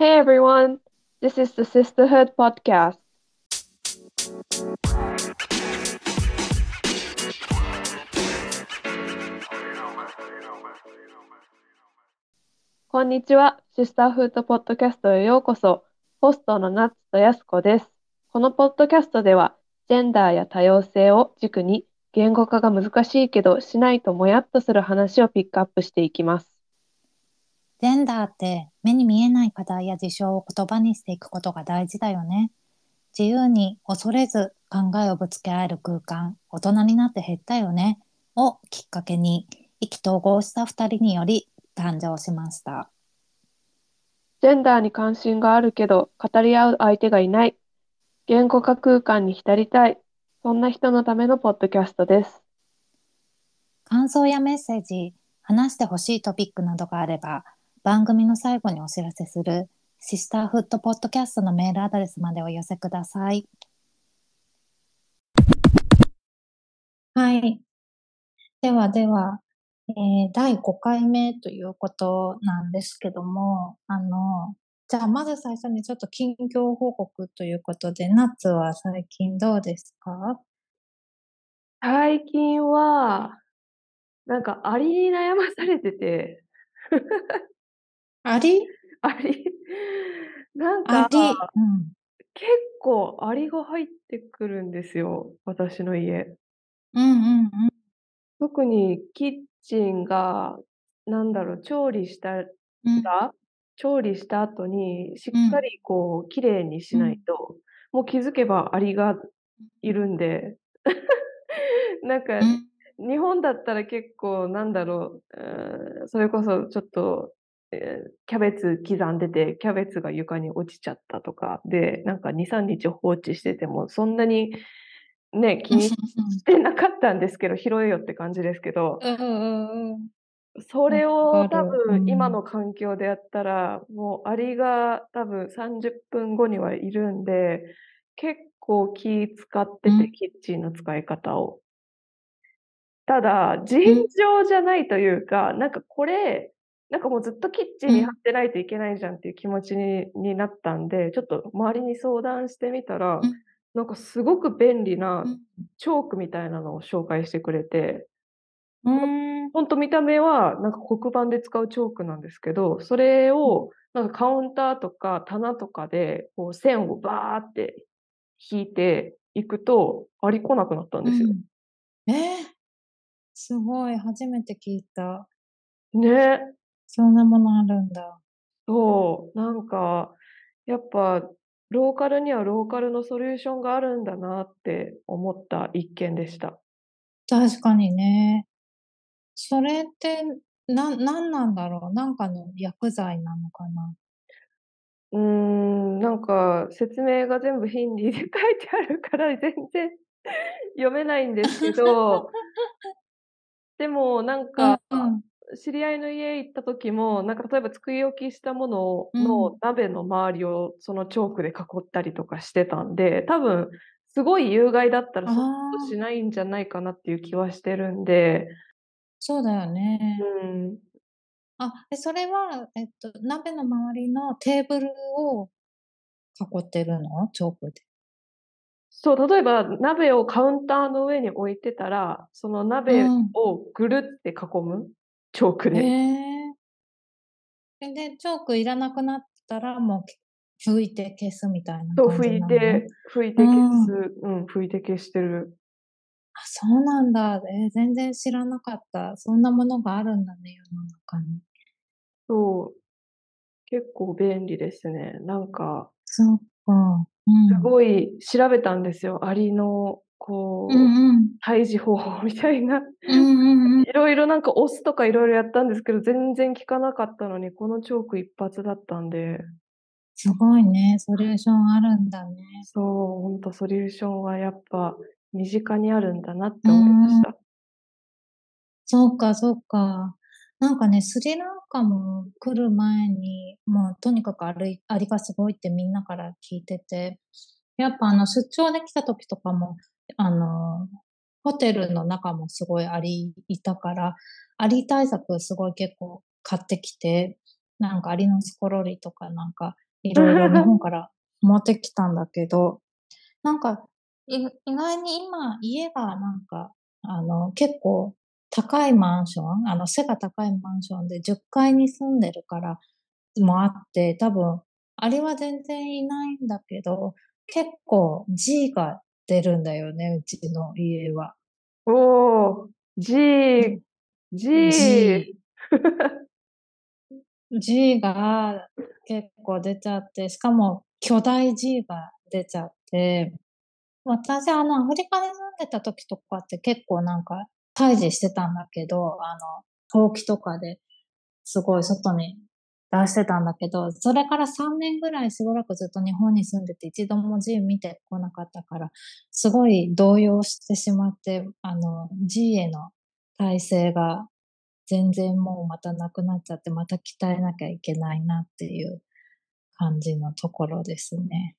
Hey everyone, this is the Sisterhood Podcast. こんにちは、シスターフードポッドキャストへようこそ。ホストのナッツとヤスコです。このポッドキャストでは、ジェンダーや多様性を軸に、言語化が難しいけど、しないともやっとする話をピックアップしていきます。ジェンダーって目に見えない課題や事象を言葉にしていくことが大事だよね。自由に恐れず考えをぶつけ合える空間、大人になって減ったよね。をきっかけに意気投合した二人により誕生しました。ジェンダーに関心があるけど、語り合う相手がいない。言語化空間に浸りたい。そんな人のためのポッドキャストです。感想やメッセージ、話してほしいトピックなどがあれば、番組の最後にお知らせするシスターフットポッドキャストのメールアドレスまでお寄せください。はい。ではでは、えー第5回目ということなんですけども、あの、じゃあまず最初にちょっと近況報告ということで、ナッツは最近どうですか？最近は、なんかアリに悩まされてて、アリアリ、なんかうん。結構アリが入ってくるんですよ、私の家。うんうんうん。特にキッチンが、なんだろう、調理したうん。ら、調理した後にしうん。っかりこう、綺麗にしないと、もう気づけばアリがいるんで、なんか、うん。日本だったら結構なんだろう、うそれこそちょっと、えーキャベツ刻んでて、キャベツが床に落ちちゃったとか、で、なんか2、3日放置してても、そんなにね、気にしてなかったんですけど、拾えよって感じですけど、うんうんうん。それを多分今の環境でやったら、もうアリが多分30分後にはいるんで、結構気使ってて、うんキッチンの使い方を。ただ、尋常じゃないというか、なんかこれ、なんかもうずっとキッチンに貼ってないといけないじゃんっていう気持ちにになったんで、ちょっと周りに相談してみたらうん、なんかすごく便利なうんチョークみたいなのを紹介してくれて、うん。ほんと見た目はなんか黒板で使うチョークなんですけど、それをなんかカウンターとか棚とかでこう線をバーって引いていくと、アリ来なくなったんですよ。えーすごい、初めて聞いた。ね。そんなものあるんだ。そう、なんか、やっぱローカルにはローカルのソリューションがあるんだなって思った一件でした。確かにね。それって、な、なんなんだろう？なんかの薬剤なのかな？うーん、なんか説明が全部ヒンディーで書いてあるから全然読めないんですけど、でもなんか、うん知り合いの家行った時も、なんか例えば作り置きしたものうん。の鍋の周りをそのチョークで囲ったりとかしてたんで、多分すごい有害だったらそんなことしないんじゃないかなっていう気はしてるんで、そうだよね。うん、あ、えそれは、えっと、鍋の周りのテーブルを囲ってるの？チョークで。そう、例えば鍋をカウンターの上に置いてたら、その鍋うん。をぐるって囲む、チョークえで。えで、チョークいらなくなったらもう拭いて消すみたいなそう、拭感じなのいて、拭いて消す、うん、拭いて消してる。あ、そうなんだ。えー全然知らなかった。そんなものがあるんだね、世の中に。そう、結構便利ですね。なんか、そっか。うん。すごい調べたんですよ。アリの、こう、うんうん。退治方法みたいな。いろいろなんか押すとかいろいろやったんですけど、全然効かなかったのに、このチョーク一発だったんで、すごいね。ソリューションあるんだね。そう、ほんとソリューションはやっぱ身近にあるんだなって思いました。そうか、そうか。なんかね、スリランカも来る前に、もうとにかくアリアリがすごいってみんなから聞いてて、やっぱあの出張で来た時とかも、あの、ホテルの中もすごいアリいたから、アリ対策すごい結構買ってきて、なんかアリのスコロリとかなんかいろいろ日本から持ってきたんだけど、なんか、意外に今、家がなんか、あの、結構高いマンション、あの、背が高いマンションで10階に住んでるからもあって、多分、あれは全然いないんだけど、結構 G が出るんだよね、うちの家は。おー、G、G。G。G が結構出ちゃって、しかも巨大 G が出ちゃって、私、あの、アフリカに住んでた時とかって結構なんか退治してたんだけど、あの、ほうきとかですごい外に出してたんだけど、それから3年ぐらいしばらくずっと日本に住んでて一度も G 見てこなかったから、すごい動揺してしまって、あの、G への体制が全然もうまたなくなっちゃって、また鍛えなきゃいけないなっていう感じのところですね。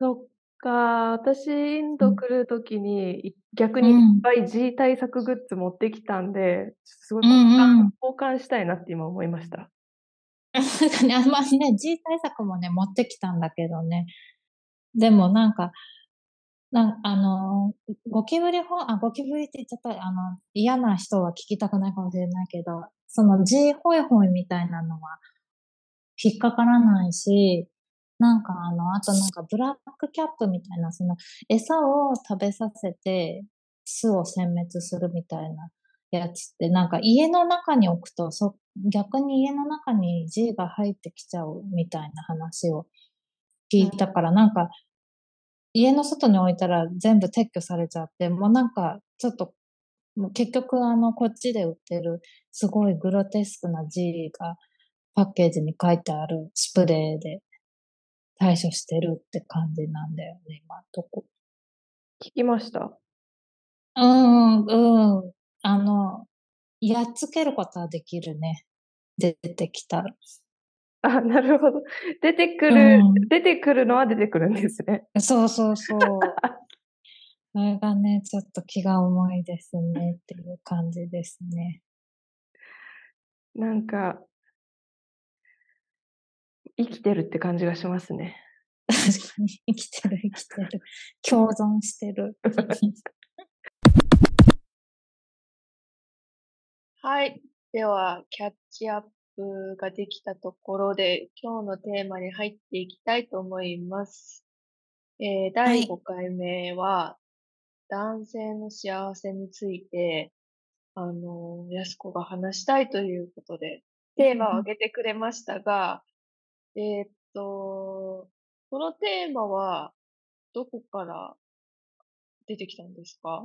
そっか、私、インド来るときに、逆にいっぱい G 対策グッズ持ってきたんで、すごい交換、うんうん、交換したいなって今思いました。なんかね、あんまりね、G 対策もね、持ってきたんだけどね。でもなんか、なあの、ゴキブリホあ、ゴキブリって言っちゃった、あの、嫌な人は聞きたくないかもしれないけど、その G ホイホイみたいなのは引っかからないし、なんかあの、あとなんかブラックキャップみたいな、その餌を食べさせて巣を殲滅するみたいなやつって、なんか家の中に置くと、そ、逆に家の中に G が入ってきちゃうみたいな話を聞いたから、なんか家の外に置いたら全部撤去されちゃって、もうなんかちょっと、もう結局あの、こっちで売ってるすごいグロテスクな G がパッケージに書いてあるスプレーで対処してるって感じなんだよね、今とこ。聞きましたうん、うん。あの、やっつけることはできるね。出てきたら。あ、なるほど。出てくる、うん、出てくるのは出てくるんですね。そうそうそう。それがね、ちょっと気が重いですねっていう感じですね。なんか、生きてるって感じがしますね。確かに、生きてる、生きてる。共存してる。はい。では、キャッチアップができたところで、今日のテーマに入っていきたいと思います。えー、第5回目は、男性の幸せについて、あの、安子が話したいということで、テーマを挙げてくれましたが、えーっと、このテーマは、どこから出てきたんですか？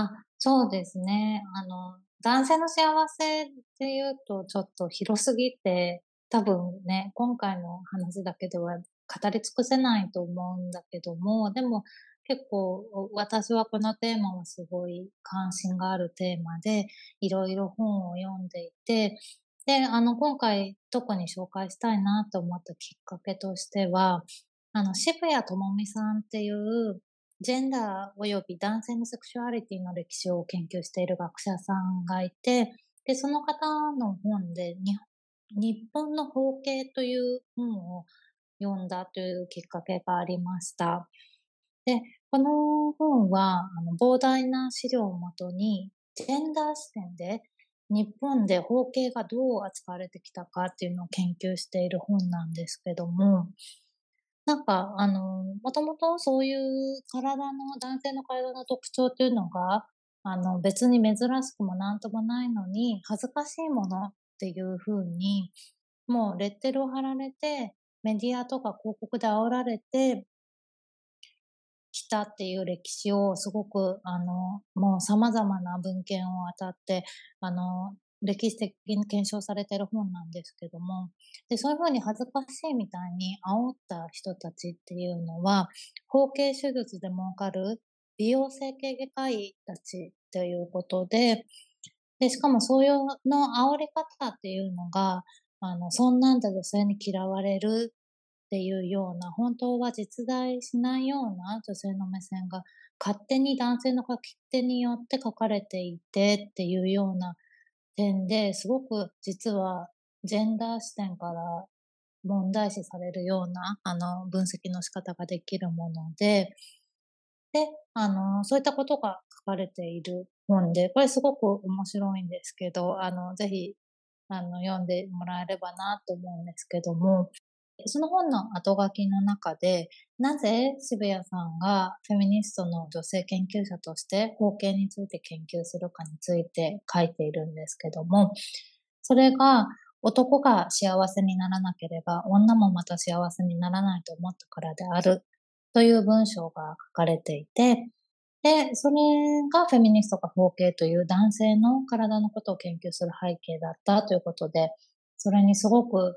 あ、そうですね。あの、男性の幸せっていうとちょっと広すぎて、多分ね、今回の話だけでは語り尽くせないと思うんだけども、でも結構私はこのテーマはすごい関心があるテーマで、いろいろ本を読んでいて、で、あの、今回特に紹介したいなと思ったきっかけとしては、あの、渋谷智美さんっていう、ジェンダー及び男性のセクシュアリティの歴史を研究している学者さんがいて、で、その方の本で、日本の包茎という本を読んだというきっかけがありました。で、この本は、あの膨大な資料をもとに、ジェンダー視点で日本で包茎がどう扱われてきたかっていうのを研究している本なんですけども、なんか、あの、もともとそういう体の、男性の体の特徴っていうのが、あの、別に珍しくもなんともないのに、恥ずかしいものっていうふうに、もうレッテルを貼られて、メディアとか広告で煽られて、きたっていう歴史をすごく、あの、もう様々な文献を当たって、あの、歴史的に検証されてる本なんですけども、で、そういうふうに恥ずかしいみたいに煽った人たちっていうのは、包茎手術で儲かる美容整形外科医たちということで、で、しかもそういうの煽り方っていうのが、あの、そんなんで女性に嫌われるっていうような、本当は実在しないような女性の目線が勝手に男性の書き手によって書かれていてっていうような点ですごく実はジェンダー視点から問題視されるような、あの、分析の仕方ができるもので、で、あの、そういったことが書かれている本で、これすごく面白いんですけど、あの、ぜひ、あの、読んでもらえればなと思うんですけども、その本の後書きの中で、なぜ渋谷さんがフェミニストの女性研究者として包茎について研究するかについて書いているんですけども、それが男が幸せにならなければ女もまた幸せにならないと思ったからであるという文章が書かれていて、で、それがフェミニストが包茎という男性の体のことを研究する背景だったということで、それにすごく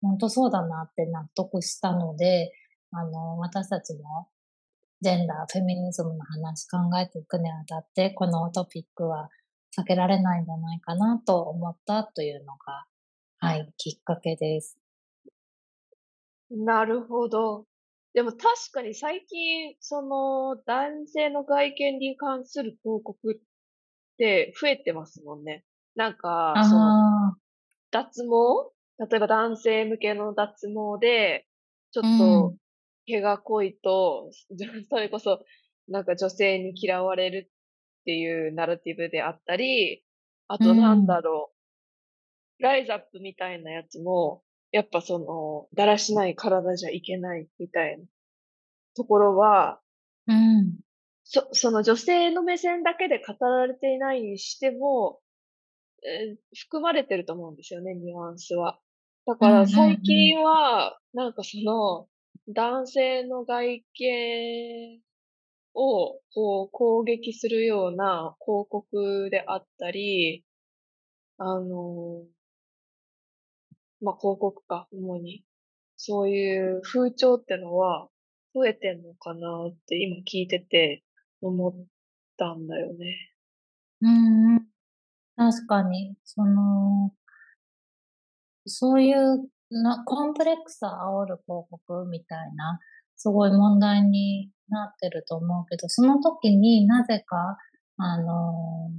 本当そうだなって納得したので、あの、私たちもジェンダー、フェミニズムの話考えていくにあたって、このトピックは避けられないんじゃないかなと思ったというのが、はい、きっかけです。なるほど。でも確かに最近、その男性の外見に関する広告って増えてますもんね。なんか、その、脱毛例えば男性向けの脱毛で、ちょっと毛が濃いと、それこそなんか女性に嫌われるっていうナラティブであったり、あとなんだろう、ライズアップみたいなやつも、やっぱその、だらしない体じゃいけないみたいなところは、うん、そその女性の目線だけで語られていないにしても、えー、含まれてると思うんですよね、ニュアンスは。だから最近は、なんかその、男性の外見をこう攻撃するような広告であったり、あの、まあ、広告か、主に。そういう風潮ってのは増えてんのかなって今聞いてて思ったんだよね。うん、確かに、その、そういうなコンプレックスを煽る広告みたいな、すごい問題になってると思うけど、その時になぜか、あの、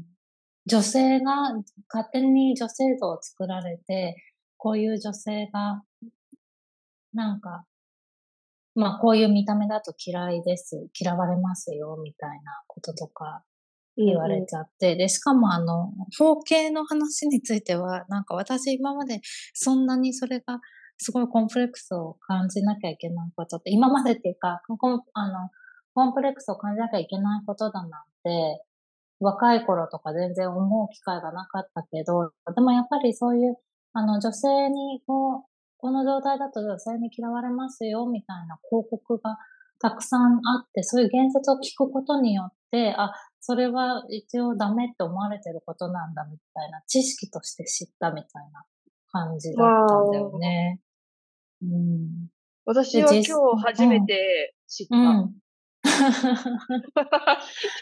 女性が、勝手に女性像を作られて、こういう女性が、なんか、まあこういう見た目だと嫌いです、嫌われますよ、みたいなこととか言われちゃって、で、しかもあの、包茎の話については、なんか私今までそんなにそれがすごいコンプレックスを感じなきゃいけないことって、今までっていうか、あの、コンプレックスを感じなきゃいけないことだなんて、若い頃とか全然思う機会がなかったけど、でもやっぱりそういう、あの、女性にこう、この状態だと女性に嫌われますよ、みたいな広告がたくさんあって、そういう言説を聞くことによって、あ、それは一応ダメって思われてることなんだみたいな知識として知ったみたいな感じだったんだよね。うん、私は今日初めて知った。うん、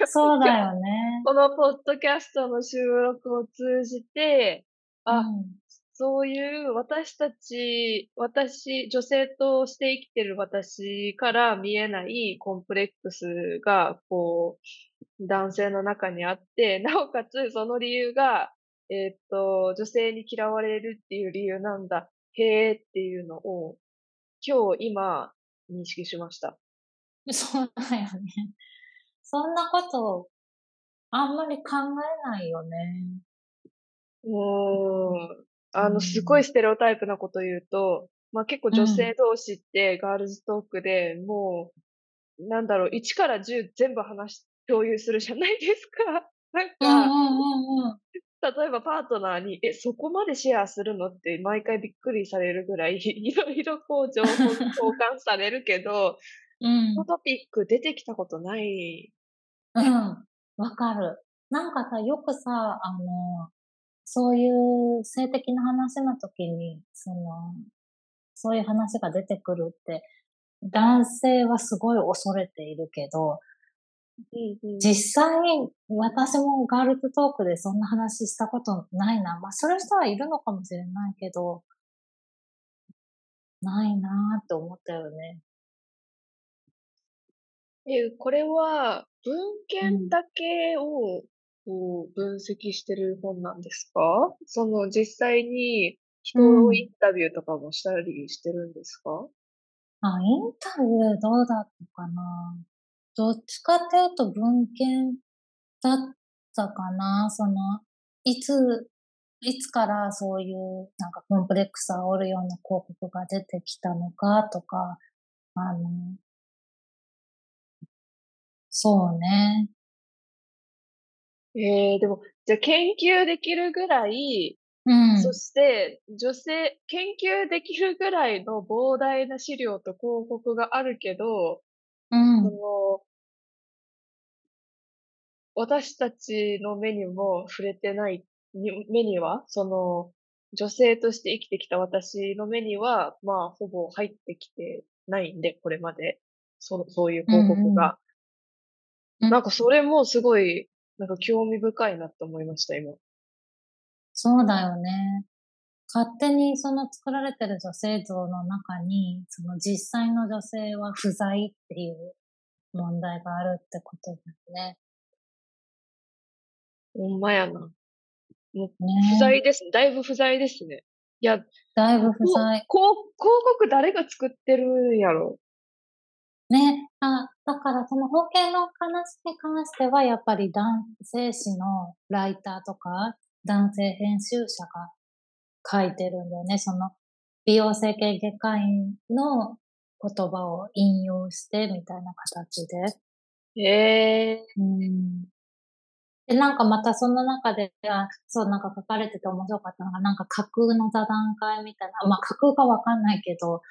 そうだよね。このポッドキャストの収録を通じて、あ、うん、そういう私たち、私、女性として生きてる私から見えないコンプレックスが、こう、男性の中にあって、なおかつその理由が、えー、っと、女性に嫌われるっていう理由なんだ。へえっていうのを、今日今、認識しました。そうだよね。そんなこと、あんまり考えないよね。うーん。あの、すごいステレオタイプなこと言うと、まあ結構女性同士ってガールズトークでもう、なんだろう、1から10全部話共有するじゃないですか。なんか、例えばパートナーに、え、そこまでシェアするの？って毎回びっくりされるぐらい、いろいろこう情報交換されるけど、うん、このトピック出てきたことない。うん、わかる。なんかさ、よくさ、あの、そういう性的な話の時に、その、そういう話が出てくるって、男性はすごい恐れているけど、実際に私もガールズトークでそんな話したことないな。まあ、そういう人はいるのかもしれないけど、ないなって思ったよね。え、これは文献だけをこう分析してる本なんですか？その実際に人をインタビューとかもしたりしてるんですか？あ、インタビューどうだったかな？どっちかっていうと文献だったかなその、いつ、いつからそういうなんかコンプレックスを煽るような広告が出てきたのかとか、あの、そうね。ええでも、じゃあ研究できるぐらい、うん。そして女性、研究できるぐらいの膨大な資料と広告があるけど、うん。その、私たちの目にも触れてない、に目には、その、女性として生きてきた私の目には、まあ、ほぼ入ってきてないんで、これまで。そそういう広告が。うんなんかそれもすごい、なんか興味深いなと思いました、今。そうだよね。勝手にその作られてる女性像の中に、その実際の女性は不在っていう問題があるってことだよね。ほんまやな。もう、ね不在ですね。だいぶ不在ですね。いや、だいぶ不在。こう広告誰が作ってるんやろね。あ、だからその保険の話に関しては、やっぱり男性誌のライターとか、男性編集者が書いてるんだよね。その、美容整形外科医の言葉を引用してみたいな形で。へえうんで、なんかまたその中で、あそう、なんか書かれてて面白かったのが、なんか架空の座談会みたいな、まあ架空かわかんないけど、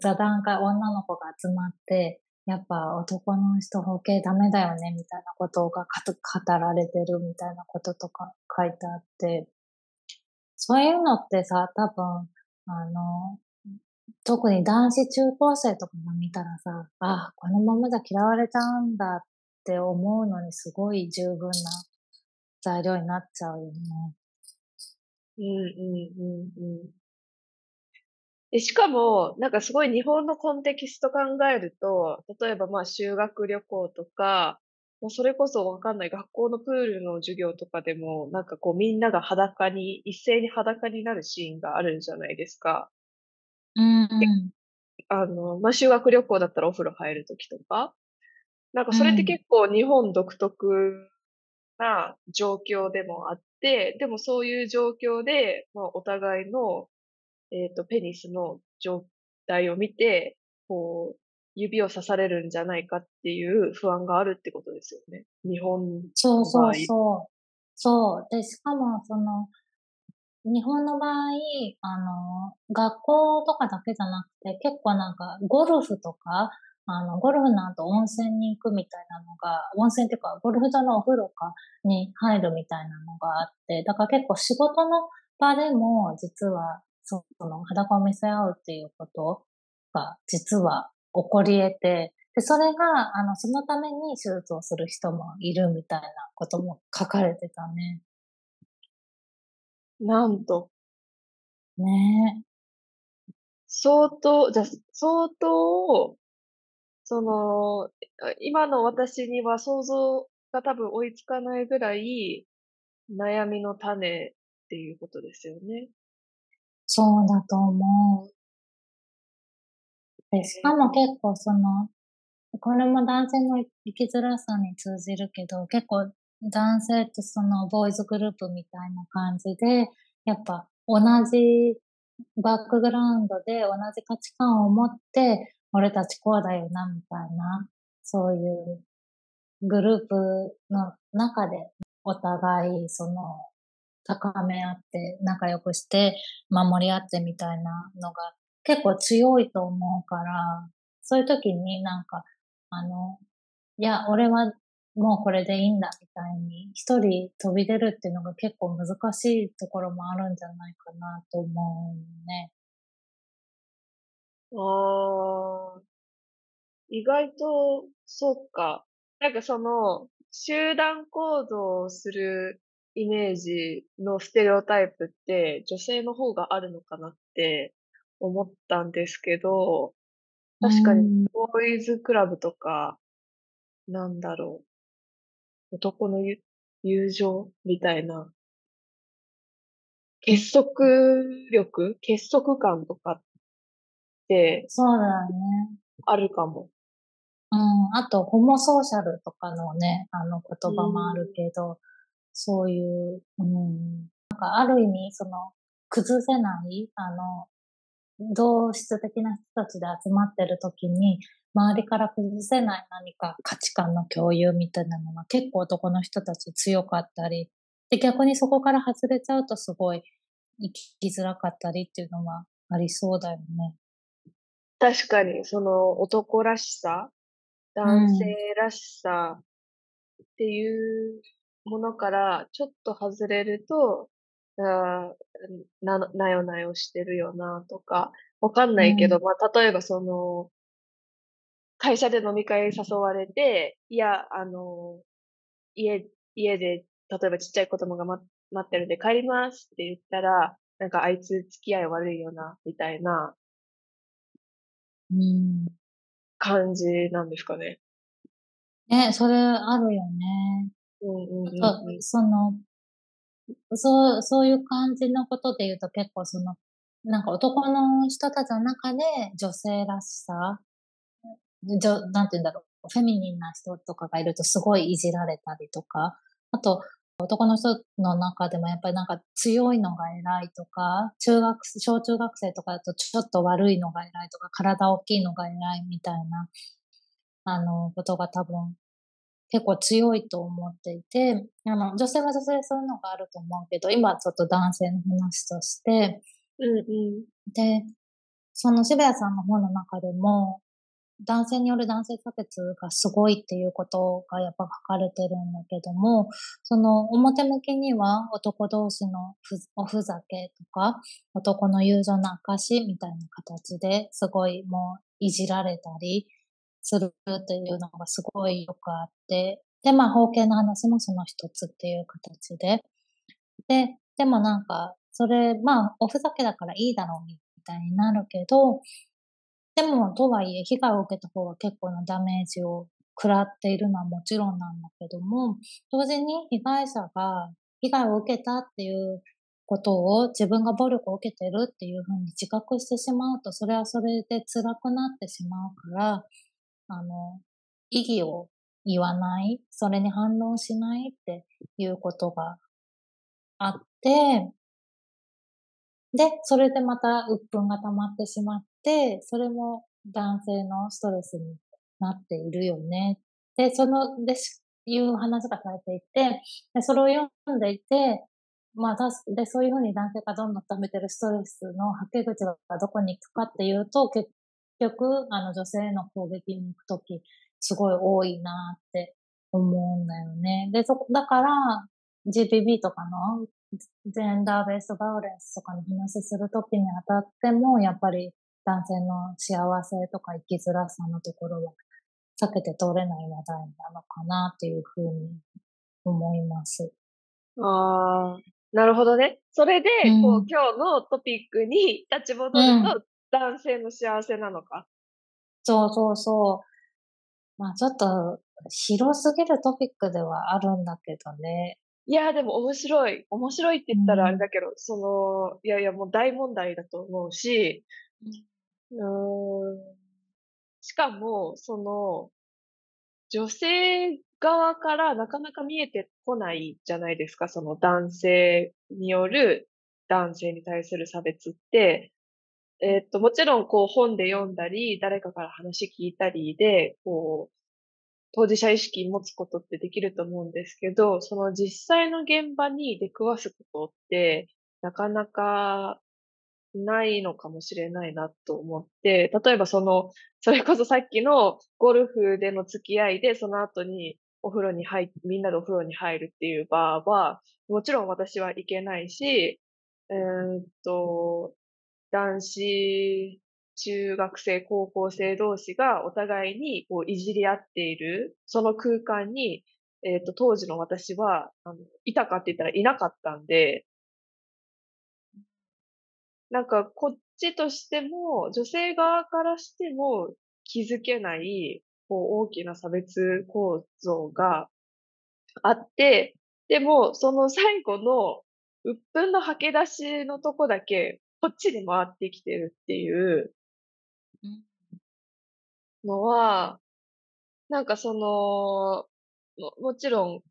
座談会、女の子が集まって、やっぱ男の人包茎ダメだよね、みたいなことが語られてるみたいなこととか書いてあって、そういうのってさ、多分、あの、特に男子中高生とかが見たらさ、あ、このままじゃ嫌われちゃうんだって思うのにすごい十分な材料になっちゃうよね。うんうんうんうん。で、しかも、なんかすごい日本のコンテキスト考えると、例えばまあ修学旅行とか、もうそれこそわかんない学校のプールの授業とかでも、なんかこうみんなが裸に、一斉に裸になるシーンがあるじゃないですか。うんうん。あの、まあ、修学旅行だったらお風呂入るときとか。なんかそれってうん結構日本独特な状況でもあって、でもそういう状況で、まあ、お互いの、えっと、ペニスの状態を見て、こう、指を刺されるんじゃないかっていう不安があるってことですよね。日本そうそうそう。そう。で、しかも、その、日本の場合、あの、学校とかだけじゃなくて、結構なんか、ゴルフとか、あの、ゴルフの後温泉に行くみたいなのが、温泉っていうか、ゴルフ場のお風呂かに入るみたいなのがあって、だから結構仕事の場でも、実は、その、裸を見せ合うっていうことが、実は起こり得て、で、それが、あの、そのために手術をする人もいるみたいなことも書かれてたね。なんと、ね相当、じゃあ、相当、その、今の私には想像が多分追いつかないぐらい悩みの種っていうことですよね。そうだと思う。で、しかも結構その、これも男性の生きづらさに通じるけど、結構男性ってそのボーイズグループみたいな感じで、やっぱ同じバックグラウンドで同じ価値観を持って、俺たちこうだよな、みたいな、そういうグループの中でお互いその高め合って仲良くして守り合ってみたいなのが結構強いと思うから、そういう時になんか、あの、いや、俺はもうこれでいいんだみたいに一人飛び出るっていうのが結構難しいところもあるんじゃないかなと思うね。ああ、意外と、そうか。なんかその、集団行動をするイメージのステレオタイプって女性の方があるのかなって思ったんですけど、確かにうん。ボーイズクラブとか、なんだろう、男のゆ友情みたいな。結束力？結束感とかってそうだよね。あるかも。うん。あと、ホモソーシャルとかのね、あの言葉もあるけど、そういう、うん。なんか、ある意味、その、崩せない、あの、同質的な人たちで集まってる時に、周りから崩せない何か価値観の共有みたいなのが結構男の人たち強かったり、で、逆にそこから外れちゃうとすごい生きづらかったりっていうのはありそうだよね。確かに、その男らしさ、男性らしさっていうものからちょっと外れると、あーな、なよなよしてるよなとか、わかんないけど、うまあ、例えばその、会社で飲み会誘われて、いや、あの、家、家で、例えばちっちゃい子供が待待ってるんで帰りますって言ったら、なんかあいつ付き合い悪いよな、みたいなうん。感じなんですかね。ね、それあるよね。うんうんうんあとうん。その、そう、そういう感じのことで言うと結構その、なんか男の人たちの中で女性らしさ、じょなんて言うんだろう、フェミニンな人とかがいるとすごいいじられたりとか、あと、男の人の中でもやっぱりなんか強いのが偉いとか、中学、小中学生とかだとちょっと悪いのが偉いとか、体大きいのが偉いみたいな、あの、ことが多分結構強いと思っていて、あの、女性は女性でそういうのがあると思うけど、今ちょっと男性の話として、うんうん。で、その渋谷さんの本の中でも、男性による男性差別がすごいっていうことがやっぱ書かれてるんだけども、その表向きには男同士のふおふざけとか、男の友情の証みたいな形ですごいもういじられたりするっていうのがすごいよくあって、で、まあ、包茎の話もその一つっていう形で、で、でもなんか、それ、まあ、おふざけだからいいだろうみたいになるけど、でも、とはいえ、被害を受けた方が結構なダメージを食らっているのはもちろんなんだけども、同時に被害者が被害を受けたっていうことを自分が暴力を受けてるっていうふうに自覚してしまうと、それはそれで辛くなってしまうから、あの、意義を言わない、それに反応しないっていうことがあって、で、それでまた鬱憤が溜まってしまって、それも男性のストレスになっているよね。で、その、で、しいう話がされていて、でそれを読んでいて、まあ、で、そういうふうに男性がどんどん溜めてるストレスの吐け口がどこに行くかっていうと、結局、あの、女性への攻撃に行くとき、すごい多いなって思うんだよね。で、そこ、だから、GPB とかのジェンダーベースバイオレンスとかの話するときにあたっても、やっぱり男性の幸せとか生きづらさのところは避けて通れない話題なのかなっていうふうに思います。ああ、なるほどね。それで、うんこう、今日のトピックに立ち戻ると、男性の幸せなのか。そうそうそう。まあちょっと広すぎるトピックではあるんだけどね。いや、でも面白い。面白いって言ったらあれうんだけど、その、いやいや、もう大問題だと思うし、うん、しかも、その、女性側からなかなか見えてこないじゃないですか、その男性による男性に対する差別って、えっと、もちろん、こう、本で読んだり、誰かから話聞いたりで、こう、当事者意識持つことってできると思うんですけど、その実際の現場に出くわすことって、なかなかないのかもしれないなと思って、例えばその、それこそさっきのゴルフでの付き合いで、その後にお風呂に入っみんなでお風呂に入るっていう場は、もちろん私は行けないし、えーっと、男子、中学生、高校生同士がお互いにこういじり合っている、その空間に、えーっと、当時の私は、あの、いたかって言ったらいなかったんで、なんかこっちとしても、女性側からしても気づけない、こう大きな差別構造があって、でも、その最後の鬱憤の吐き出しのとこだけ、こっちに回ってきてるっていうのは、なんかその、ももちろん、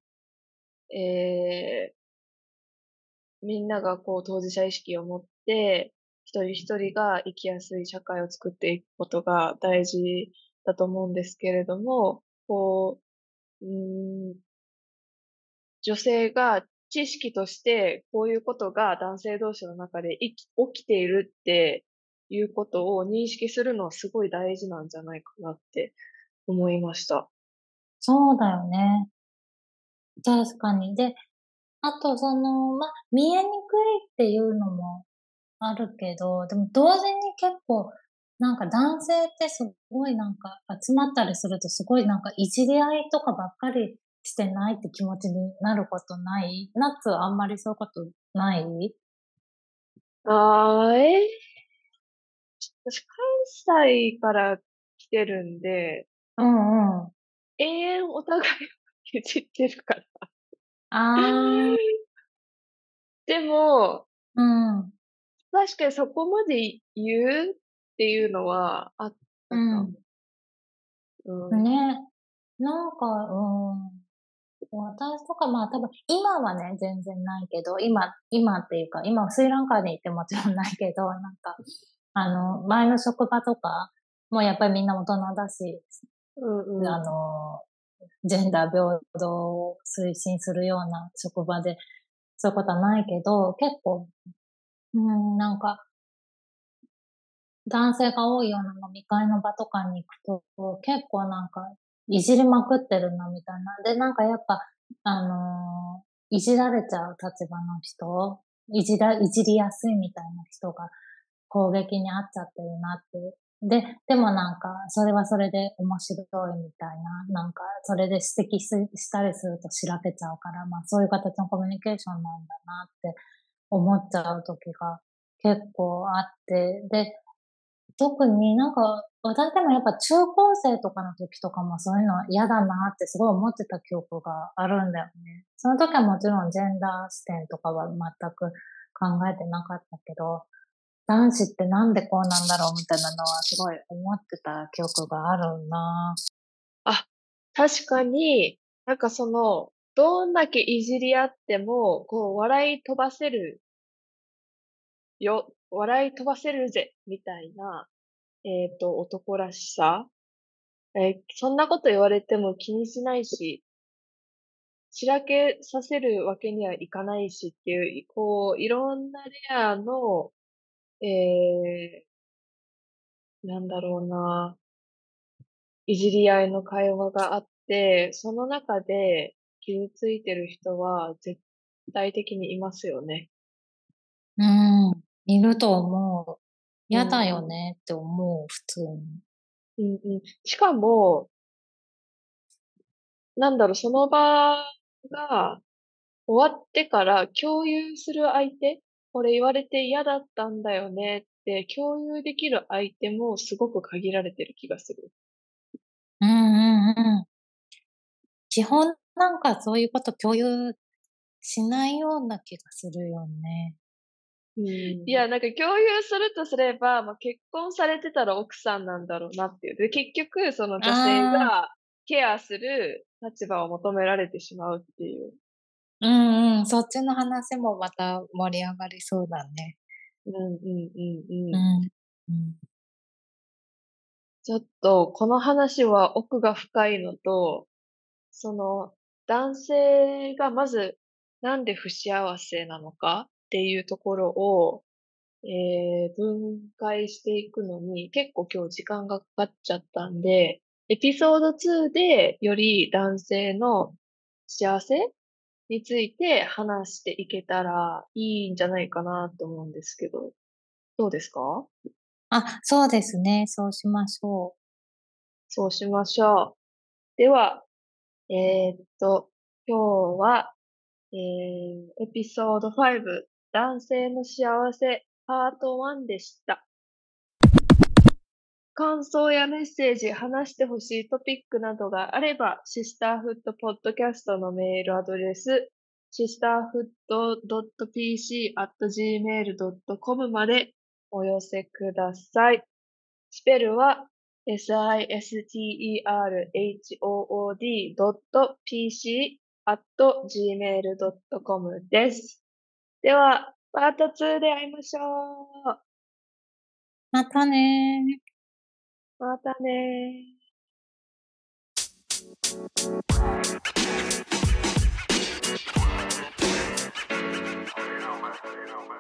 えー、みんながこう当事者意識を持っ、一人一人が生きやすい社会を作っていくことが大事だと思うんですけれども、こう、うーん、女性が知識としてこういうことが男性同士の中で起きているっていうことを認識するのはすごい大事なんじゃないかなって思いました。そうだよね。確かに。で、あとその、ま、見えにくいっていうのもあるけど、でも同時に結構、なんか男性ってすごいなんか集まったりするとすごいなんかいじり合いとかばっかりしてないって気持ちになることない？ナッツはあんまりそういうことない？あー、え？私、関西から来てるんで、うんうん。永遠お互いをいじってるから。あー、でも、うん。確かにそこまで言うっていうのはあったかも。うん。ね。なんか、うん。私とか、まあ多分、今はね、全然ないけど、今、今っていうか、今スリランカにいてもちろんないけど、なんか、あの、前の職場とか、もうやっぱりみんな大人だし、うんうん。あの、ジェンダー平等を推進するような職場で、そういうことはないけど、結構、うん、なんか、男性が多いような飲み会の場とかに行くと、結構なんか、いじりまくってるな、みたいな。で、なんかやっぱ、あのーいじられちゃう立場の人、いじら、いじりやすいみたいな人が攻撃にあっちゃってるなってで、でもなんか、それはそれで面白いみたいな、なんか、それで指摘したりするとしらけちゃうから、まあそういう形のコミュニケーションなんだなって思っちゃう時が結構あって、で、特になんか、私でもやっぱ中高生とかの時とかもそういうのは嫌だなってすごい思ってた記憶があるんだよね。その時はもちろんジェンダー視点とかは全く考えてなかったけど、男子ってなんでこうなんだろうみたいなのはすごい思ってた記憶があるな確かに、なんかその、どんだけいじり合っても、こう、笑い飛ばせるよ、笑い飛ばせるぜ、みたいな、えっ、と、男らしさ。えーそんなこと言われても気にしないし、しらけさせるわけにはいかないしっていう、こう、いろんなレアの、えー、なんだろうな、いじり合いの会話があって、その中で傷ついてる人は絶対的にいますよね。うん。いると思う。嫌だよねって思う、普通に。うんうん。しかも、なんだろう、その場が終わってから共有する相手、これ言われて嫌だったんだよねって共有できる相手もすごく限られてる気がする。うんうんうん。基本なんかそういうこと共有しないような気がするよね。いや、なんか共有するとすれば、まあ、結婚されてたら奥さんなんだろうなっていう。で、結局、その女性がケアする立場を求められてしまうっていう。うんうん。そっちの話もまた盛り上がりそうだね。うんうんうんうん。うん。うん。ちょっと、この話は奥が深いのと、その、男性がまず、なんで不幸せなのかっていうところを、えー、分解していくのに結構今日時間がかかっちゃったんで、エピソード2でより男性の幸せについて話していけたらいいんじゃないかなと思うんですけど、どうですか？あ、そうですね。そうしましょそうしましょう。では、えーっと、今日は、えー、エピソード5、男性の幸せ、パート1でした。感想やメッセージ、話してほしいトピックなどがあれば、シスターフットポッドキャストのメールアドレス、sisterhood.pc.gmail.com までお寄せください。スペルは sisterhood.pc.gmail.com です。では、パート2で会いましょう。またねまたね You know, man. You know, man.